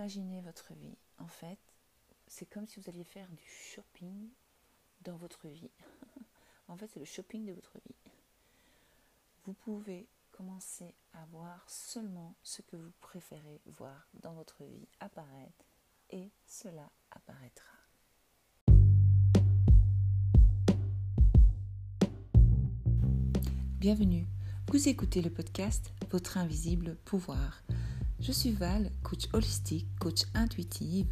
imaginez votre vie. En fait, c'est comme si vous alliez faire du shopping dans votre vie. en fait, c'est le shopping de votre vie. Vous pouvez commencer à voir seulement ce que vous préférez voir dans votre vie apparaître et cela apparaîtra. Bienvenue, vous écoutez le podcast Votre invisible pouvoir. Je suis Val, coach holistique, coach intuitive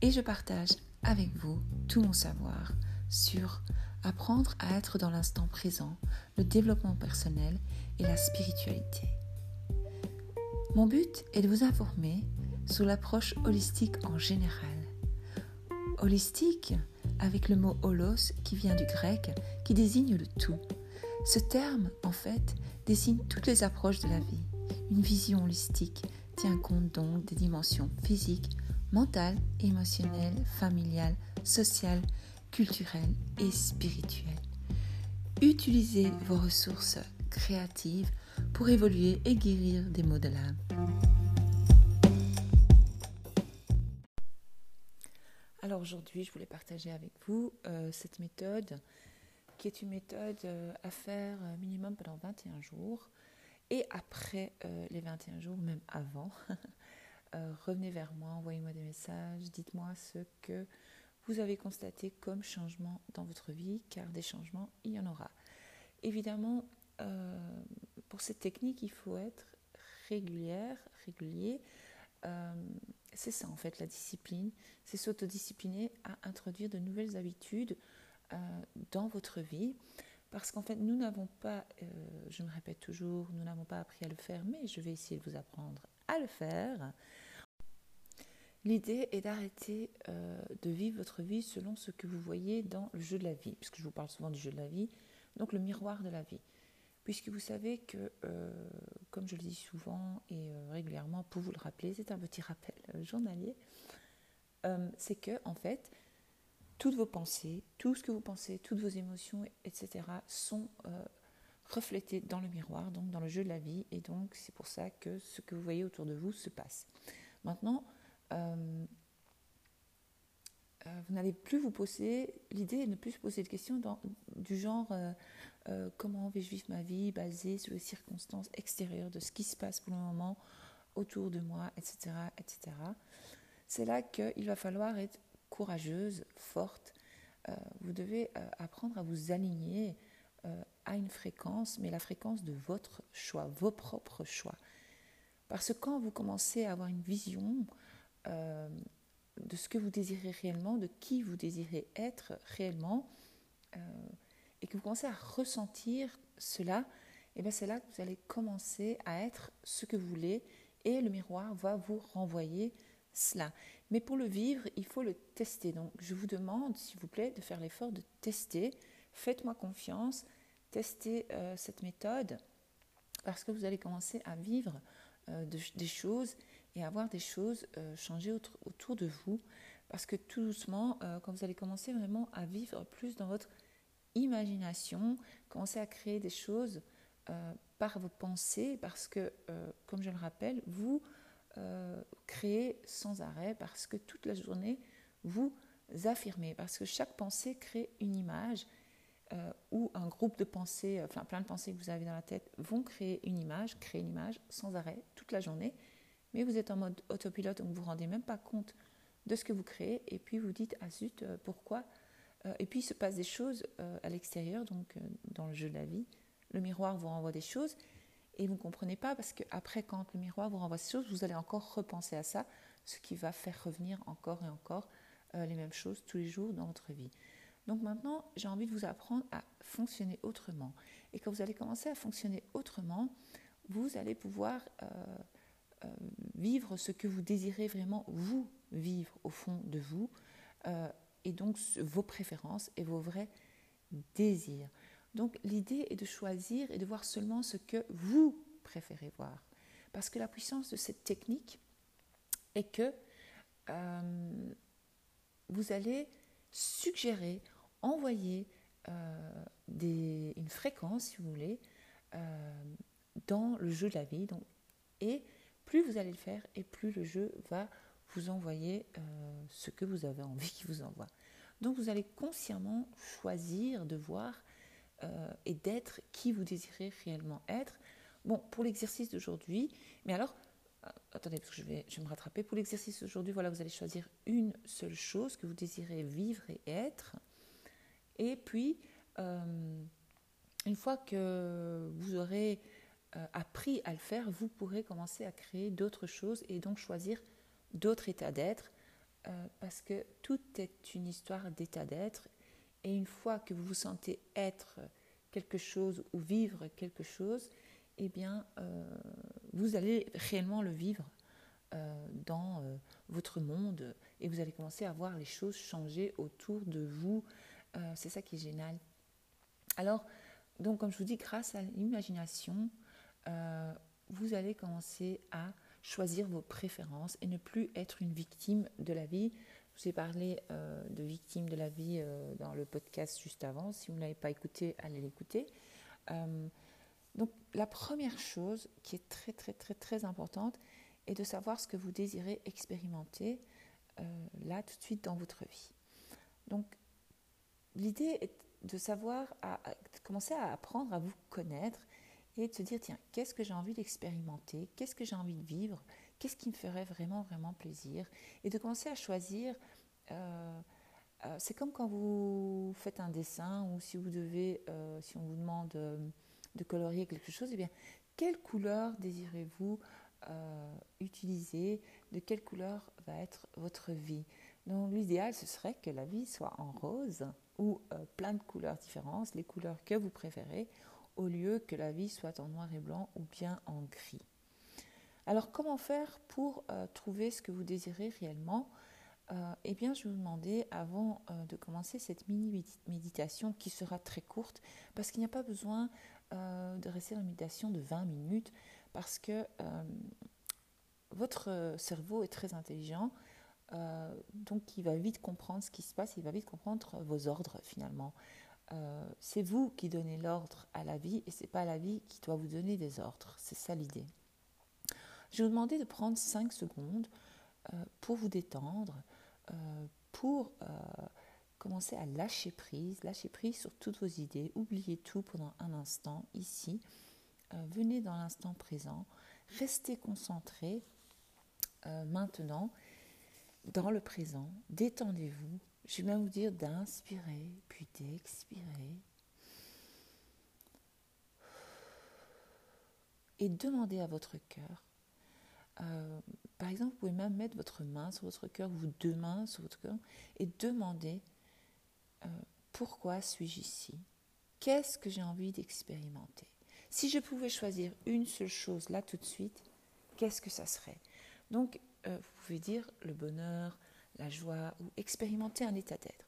et je partage avec vous tout mon savoir sur apprendre à être dans l'instant présent, le développement personnel et la spiritualité. Mon but est de vous informer sur l'approche holistique en général. Holistique avec le mot holos qui vient du grec qui désigne le tout. Ce terme, en fait, désigne toutes les approches de la vie. Une vision holistique tient compte donc des dimensions physiques, mentale, émotionnelle, familiale, sociale, culturelle et spirituelle. Utilisez vos ressources créatives pour évoluer et guérir des maux de l'âme. Alors aujourd'hui, je voulais partager avec vous euh, cette méthode qui est une méthode euh, à faire euh, minimum pendant 21 jours. Et après les 21 jours, même avant, Euh, revenez vers moi, envoyez-moi des messages, dites-moi ce que vous avez constaté comme changement dans votre vie, car des changements, il y en aura. Évidemment, euh, pour cette technique, il faut être régulière, régulier. Euh, c'est ça en fait la discipline, c'est s'autodiscipliner à introduire de nouvelles habitudes dans votre vie. Parce qu'en fait, nous n'avons pas, je me répète toujours, nous n'avons pas appris à le faire, mais je vais essayer de vous apprendre à le faire. L'idée est d'arrêter euh, de vivre votre vie selon ce que vous voyez dans le jeu de la vie, puisque je vous parle souvent du jeu de la vie, donc le miroir de la vie. Puisque vous savez que, euh, comme je le dis souvent et euh, régulièrement, pour vous le rappeler, c'est un petit rappel journalier, c'est que, en fait, toutes vos pensées, tout ce que vous pensez, toutes vos émotions, etc., sont reflétées dans le miroir, donc dans le jeu de la vie, et donc c'est pour ça que ce que vous voyez autour de vous se passe. Maintenant, euh, euh, vous n'allez plus vous poser, l'idée est de ne plus se poser de questions du genre euh, comment vais-je vivre ma vie basée sur les circonstances extérieures de ce qui se passe pour le moment autour de moi, etc. etc. C'est là qu'il va falloir être courageuse, forte. vous devez apprendre à vous aligner à une fréquence, mais la fréquence de votre choix, vos propres choix. Parce que quand vous commencez à avoir une vision, euh, de ce que vous désirez réellement, de qui vous désirez être réellement, euh, et que vous commencez à ressentir cela, eh bien c'est là que vous allez commencer à être ce que vous voulez, et le miroir va vous renvoyer cela. Mais pour le vivre, il faut le tester. Donc je vous demande, s'il vous plaît, de faire l'effort de tester. Faites-moi confiance, testez euh, cette méthode, parce que vous allez commencer à vivre des choses et avoir des choses euh, changer autour de vous. Parce que tout doucement, euh, quand vous allez commencer vraiment à vivre plus dans votre imagination, commencer à créer des choses euh, par vos pensées, parce que, comme je le rappelle, vous créez sans arrêt, parce que toute la journée, vous affirmez, parce que chaque pensée crée une image. ou un groupe de pensées, enfin plein de pensées que vous avez dans la tête vont créer une image, créer une image sans arrêt toute la journée mais vous êtes en mode autopilote, donc vous ne vous rendez même pas compte de ce que vous créez, et puis vous dites, ah zut, euh, pourquoi euh, Et puis il se passe des choses euh, à l'extérieur, donc dans le jeu de la vie. Le miroir vous renvoie des choses, et vous ne comprenez pas, parce qu'après, quand le miroir vous renvoie ces choses, vous allez encore repenser à ça, ce qui va faire revenir encore et encore les mêmes choses tous les jours dans votre vie. Donc maintenant, j'ai envie de vous apprendre à fonctionner autrement. Et quand vous allez commencer à fonctionner autrement, vous allez pouvoir euh, vivre ce que vous désirez vraiment vous vivre au fond de vous, euh, et donc vos préférences et vos vrais désirs. Donc l'idée est de choisir et de voir seulement ce que vous préférez voir. Parce que la puissance de cette technique est que euh, vous allez suggérer, envoyer une fréquence, si vous voulez, dans le jeu de la vie. Donc, et plus vous allez le faire et plus le jeu va vous envoyer ce que vous avez envie qu'il vous envoie. Donc vous allez consciemment choisir de voir et d'être qui vous désirez réellement être. Bon, pour l'exercice d'aujourd'hui, mais alors, attendez, parce que je vais, je vais me rattraper. Pour l'exercice d'aujourd'hui, voilà, vous allez choisir une seule chose que vous désirez vivre et être. Et puis, une fois que vous aurez euh, appris à le faire, vous pourrez commencer à créer d'autres choses et donc choisir d'autres états d'être, euh, parce que tout est une histoire d'état d'être. Et une fois que vous vous sentez être quelque chose ou vivre quelque chose, eh bien, euh, vous allez réellement le vivre dans votre monde et vous allez commencer à voir les choses changer autour de vous. C'est ça qui est génial. Alors, donc, comme je vous dis, grâce à l'imagination, euh, vous allez commencer à choisir vos préférences et ne plus être une victime de la vie. Je vous ai parlé euh, de victime de la vie euh, dans le podcast juste avant. Si vous ne l'avez pas écouté, allez l'écouter. donc la première chose qui est très très très très importante est de savoir ce que vous désirez expérimenter là tout de suite dans votre vie. Donc l'idée est de savoir, à, commencer à apprendre à vous connaître et de se dire, tiens, qu'est-ce que j'ai envie d'expérimenter, qu'est-ce que j'ai envie de vivre, qu'est-ce qui me ferait vraiment, vraiment plaisir, et de commencer à choisir. Euh, euh, c'est comme quand vous faites un dessin ou si vous devez, euh, si on vous demande de colorier quelque chose, eh bien, quelle couleur désirez-vous utiliser? De quelle couleur va être votre vie? Donc, l'idéal, ce serait que la vie soit en rose ou plein de couleurs différentes, les couleurs que vous préférez, au lieu que la vie soit en noir et blanc ou bien en gris. Alors comment faire pour euh, trouver ce que vous désirez réellement? Euh, Eh bien je vais vous demander avant euh, de commencer cette mini méditation qui sera très courte parce qu'il n'y a pas besoin de rester dans une méditation de 20 minutes parce que votre cerveau est très intelligent donc il va vite comprendre ce qui se passe, il va vite comprendre vos ordres finalement. C'est vous qui donnez l'ordre à la vie et c'est pas la vie qui doit vous donner des ordres. C'est ça l'idée. Je vais vous demander de prendre 5 secondes euh, pour vous détendre, euh, pour commencer à lâcher prise, lâcher prise sur toutes vos idées, oubliez tout pendant un instant ici, venez dans l'instant présent, restez concentré maintenant dans le présent, détendez-vous, je vais même vous dire d'inspirer, puis d'expirer. Et demandez à votre cœur. Euh, par exemple, vous pouvez même mettre votre main sur votre cœur, ou deux mains sur votre cœur, et demander euh, pourquoi suis-je ici? Qu'est-ce que j'ai envie d'expérimenter? Si je pouvais choisir une seule chose là tout de suite, qu'est-ce que ça serait? Donc, euh, vous pouvez dire le bonheur, la joie ou expérimenter un état d'être.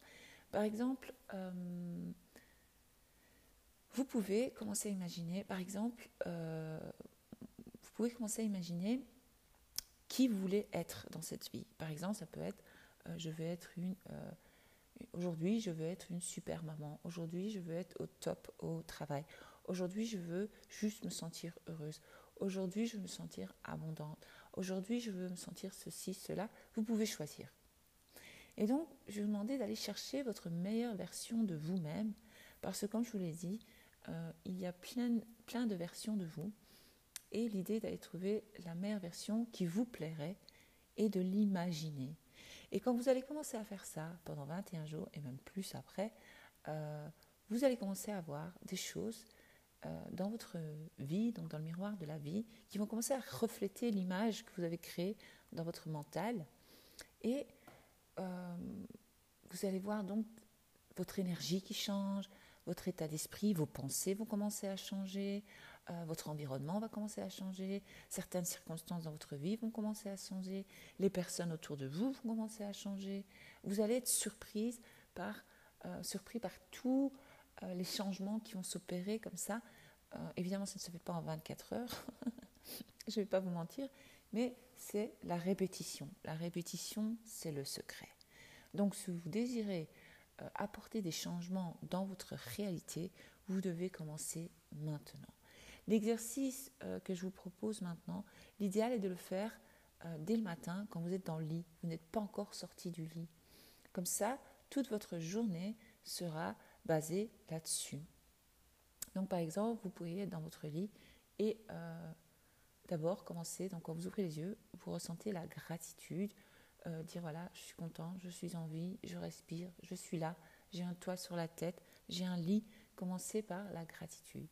Par exemple, vous pouvez commencer à imaginer, par exemple, vous pouvez commencer à imaginer qui vous voulez être dans cette vie. Par exemple, ça peut être, euh, je vais être une, aujourd'hui, je veux être une super maman. Aujourd'hui, je veux être au top au travail. Aujourd'hui, je veux juste me sentir heureuse. Aujourd'hui, je veux me sentir abondante. Aujourd'hui, je veux me sentir ceci, cela. Vous pouvez choisir. Et donc, je vous demander d'aller chercher votre meilleure version de vous-même, parce que comme je vous l'ai dit, euh, il y a plein, plein de versions de vous, et l'idée d'aller trouver la meilleure version qui vous plairait et de l'imaginer. Et quand vous allez commencer à faire ça pendant 21 jours, et même plus après, euh, vous allez commencer à voir des choses euh, dans votre vie, donc dans le miroir de la vie, qui vont commencer à refléter l'image que vous avez créée dans votre mental. Et euh, vous allez voir donc votre énergie qui change, votre état d'esprit, vos pensées vont commencer à changer, euh, votre environnement va commencer à changer, certaines circonstances dans votre vie vont commencer à changer, les personnes autour de vous vont commencer à changer. Vous allez être par, euh, surpris par tous les changements qui vont s'opérer comme ça. évidemment, ça ne se fait pas en 24 heures, je ne vais pas vous mentir, mais c'est la répétition. La répétition, c'est le secret. Donc si vous désirez euh, apporter des changements dans votre réalité, vous devez commencer maintenant. L'exercice euh, que je vous propose maintenant, l'idéal est de le faire euh, dès le matin, quand vous êtes dans le lit, vous n'êtes pas encore sorti du lit. Comme ça, toute votre journée sera basée là-dessus. Donc par exemple, vous pourriez être dans votre lit et euh, d'abord commencer, donc quand vous ouvrez les yeux, vous ressentez la gratitude, dire voilà, je suis content, je suis en vie, je respire, je suis là, j'ai un toit sur la tête, j'ai un lit. Commencez par la gratitude.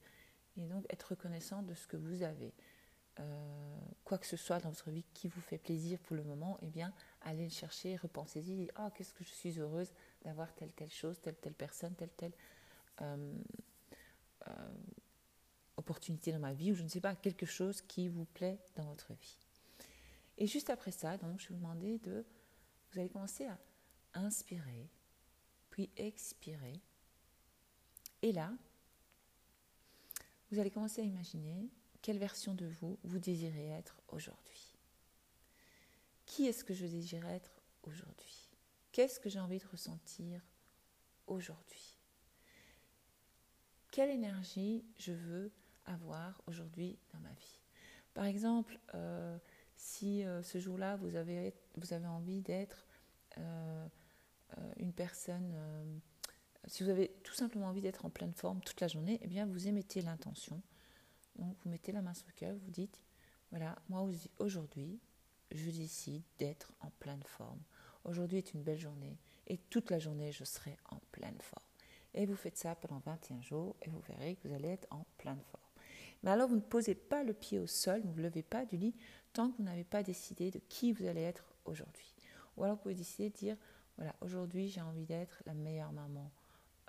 Et donc être reconnaissant de ce que vous avez. Euh, quoi que ce soit dans votre vie qui vous fait plaisir pour le moment, eh bien, allez le chercher, repensez-y, oh, qu'est-ce que je suis heureuse d'avoir telle, telle chose, telle, telle personne, telle, telle euh, opportunité dans ma vie, ou je ne sais pas, quelque chose qui vous plaît dans votre vie. Et juste après ça, donc, je vais vous demander de, vous allez commencer à inspirer, puis expirer. Et là, vous allez commencer à imaginer quelle version de vous vous désirez être aujourd'hui. Qui est-ce que je désire être aujourd'hui? Qu'est-ce que j'ai envie de ressentir aujourd'hui? Quelle énergie je veux avoir aujourd'hui dans ma vie? Par exemple, euh, si euh, ce jour-là, vous avez, vous avez envie d'être euh, une personne, si vous avez tout simplement envie d'être en pleine forme toute la journée, eh bien, vous émettez l'intention. Donc, vous mettez la main sur le cœur, vous dites, voilà, moi aujourd'hui, je décide d'être en pleine forme. Aujourd'hui est une belle journée et toute la journée, je serai en pleine forme. Et vous faites ça pendant 21 jours et vous verrez que vous allez être en pleine forme. Mais alors, vous ne posez pas le pied au sol, vous ne vous levez pas du lit tant que vous n'avez pas décidé de qui vous allez être aujourd'hui. Ou alors, vous pouvez décider de dire, voilà, aujourd'hui, j'ai envie d'être la meilleure maman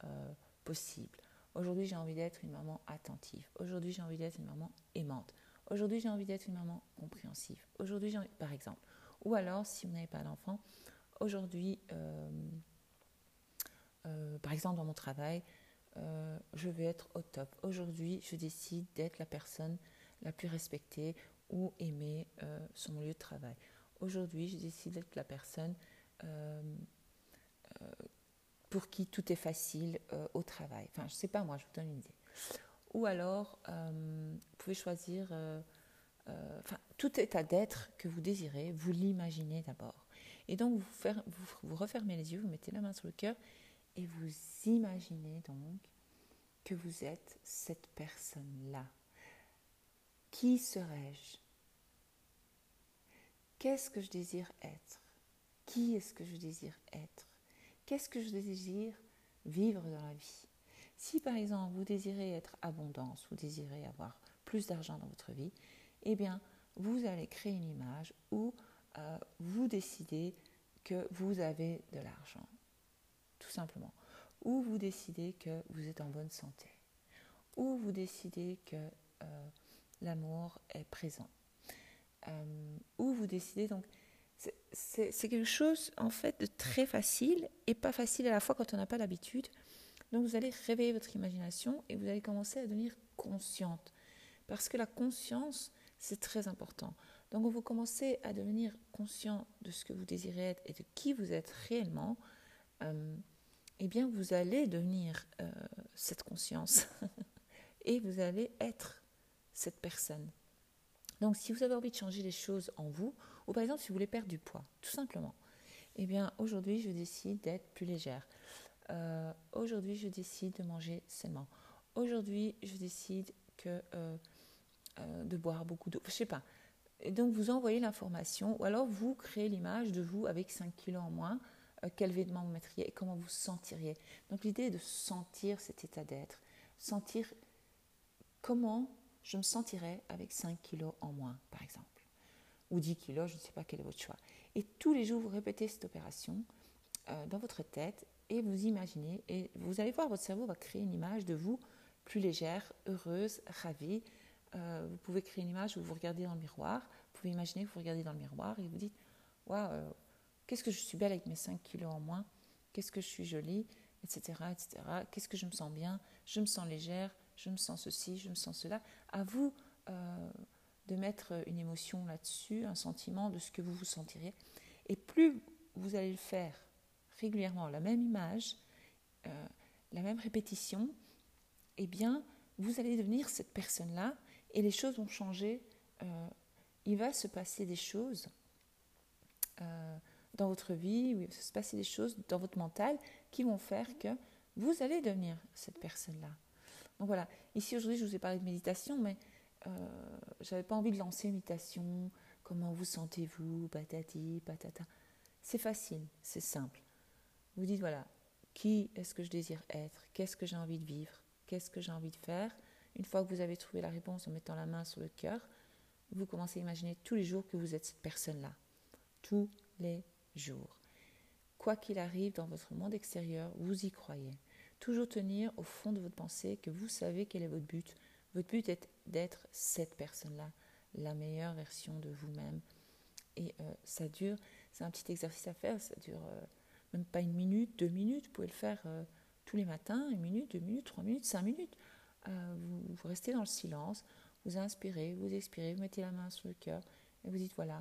euh, possible. Aujourd'hui, j'ai envie d'être une maman attentive. Aujourd'hui, j'ai envie d'être une maman aimante. Aujourd'hui, j'ai envie d'être une maman compréhensive. Aujourd'hui, j'ai par exemple. Ou alors, si vous n'avez pas d'enfant, aujourd'hui, euh, euh, par exemple, dans mon travail, je vais être au top. Aujourd'hui, je décide d'être la personne la plus respectée ou aimée sur mon lieu de travail. Aujourd'hui, je décide d'être la personne pour qui tout est facile au travail. Enfin, je ne sais pas, moi, je vous donne une idée. Ou alors, vous pouvez choisir, enfin, tout état d'être que vous désirez, vous l'imaginez d'abord. Et donc, vous, vous, vous refermez les yeux, vous mettez la main sur le cœur et vous imaginez donc que vous êtes cette personne-là. Qui serais-je? Qu'est-ce que je désire être? Qui est-ce que je désire être? Qu'est-ce que je désire vivre dans la vie? Si par exemple vous désirez être abondance, vous désirez avoir plus d'argent dans votre vie, eh bien vous allez créer une image où euh, vous décidez que vous avez de l'argent tout simplement. Ou vous décidez que vous êtes en bonne santé. Ou vous décidez que euh, l'amour est présent. Euh, ou vous décidez donc... C'est quelque chose en fait de très facile et pas facile à la fois quand on n'a pas l'habitude. Donc vous allez réveiller votre imagination et vous allez commencer à devenir consciente. Parce que la conscience, c'est très important. Donc vous commencez à devenir conscient de ce que vous désirez être et de qui vous êtes réellement. Euh, eh bien vous allez devenir euh, cette conscience et vous allez être cette personne. Donc si vous avez envie de changer les choses en vous, ou par exemple si vous voulez perdre du poids, tout simplement, eh bien aujourd'hui je décide d'être plus légère. Euh, aujourd'hui je décide de manger sainement. Aujourd'hui je décide que, euh, de boire beaucoup d'eau. Je sais pas. Et donc vous envoyez l'information ou alors vous créez l'image de vous avec 5 kilos en moins euh, quel vêtement vous mettriez et comment vous sentiriez. Donc l'idée est de sentir cet état d'être, sentir comment je me sentirais avec 5 kilos en moins, par exemple, ou 10 kilos, je ne sais pas quel est votre choix. Et tous les jours, vous répétez cette opération euh, dans votre tête et vous imaginez, et vous allez voir, votre cerveau va créer une image de vous plus légère, heureuse, ravie. Euh, vous pouvez créer une image où vous regardez dans le miroir, vous pouvez imaginer que vous regardez dans le miroir et vous dites, waouh, Qu'est-ce que je suis belle avec mes 5 kilos en moins Qu'est-ce que je suis jolie Etc. etc. Qu'est-ce que je me sens bien Je me sens légère Je me sens ceci Je me sens cela À vous euh, de mettre une émotion là-dessus, un sentiment de ce que vous vous sentiriez. Et plus vous allez le faire régulièrement, la même image, euh, la même répétition, eh bien, vous allez devenir cette personne-là et les choses vont changer. Euh, il va se passer des choses euh, dans votre vie, il va se passer des choses dans votre mental qui vont faire que vous allez devenir cette personne-là. Donc voilà, ici aujourd'hui je vous ai parlé de méditation, mais j'avais pas envie de lancer une méditation, comment vous sentez-vous, patati, patata. C'est facile, c'est simple. Vous dites voilà, qui est-ce que je désire être? Qu'est-ce que j'ai envie de vivre? Qu'est-ce que j'ai envie de faire? Une fois que vous avez trouvé la réponse en mettant la main sur le cœur, vous commencez à imaginer tous les jours que vous êtes cette personne-là. Tous les jours. Quoi qu'il arrive dans votre monde extérieur, vous y croyez. Toujours tenir au fond de votre pensée que vous savez quel est votre but. Votre but est d'être cette personne-là, la meilleure version de vous-même. Et euh, ça dure, c'est un petit exercice à faire, ça dure euh, même pas une minute, deux minutes, vous pouvez le faire euh, tous les matins, une minute, deux minutes, trois minutes, cinq minutes. Vous, vous, restez dans le silence, vous inspirez, vous expirez, vous mettez la main sur le cœur et vous dites voilà,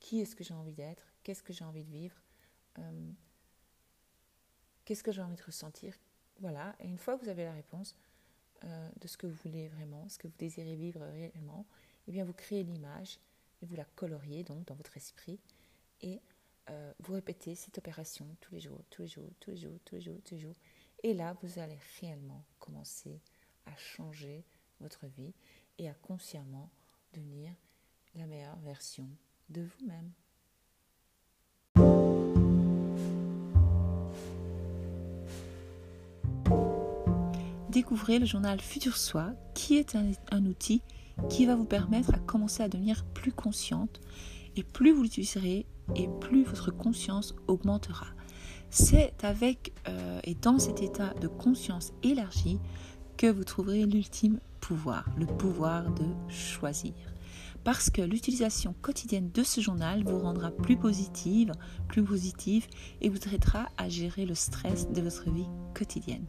qui est-ce que j'ai envie d'être, qu'est-ce que j'ai envie de vivre, qu'est-ce que j'ai envie de ressentir? Voilà, et une fois que vous avez la réponse, de ce que vous voulez vraiment, ce que vous désirez vivre réellement, eh bien vous créez l'image et vous la coloriez donc dans votre esprit et euh, vous répétez cette opération tous les jours, tous les jours, tous. Et là, vous allez réellement commencer à changer votre vie et à consciemment devenir la meilleure version de vous-même. Découvrez le journal Futur Soi, qui est un outil qui va vous permettre à commencer à devenir plus consciente. Et plus vous l'utiliserez, et plus votre conscience augmentera. C'est avec euh, et dans cet état de conscience élargie que vous trouverez l'ultime pouvoir, le pouvoir de choisir. Parce que l'utilisation quotidienne de ce journal vous rendra plus positive, plus positive et vous aidera à gérer le stress de votre vie quotidienne.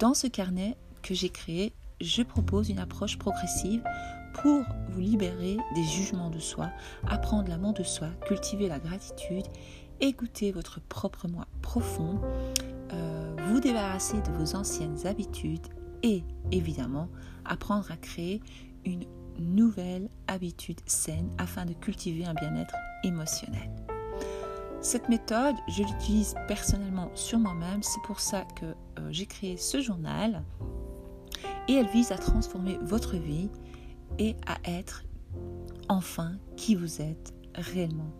Dans ce carnet que j'ai créé, je propose une approche progressive pour vous libérer des jugements de soi, apprendre l'amour de soi, cultiver la gratitude, écouter votre propre moi profond, euh, vous débarrasser de vos anciennes habitudes et évidemment apprendre à créer une nouvelle habitude saine afin de cultiver un bien-être émotionnel. Cette méthode, je l'utilise personnellement sur moi-même, c'est pour ça que euh, j'ai créé ce journal et elle vise à transformer votre vie et à être enfin qui vous êtes réellement.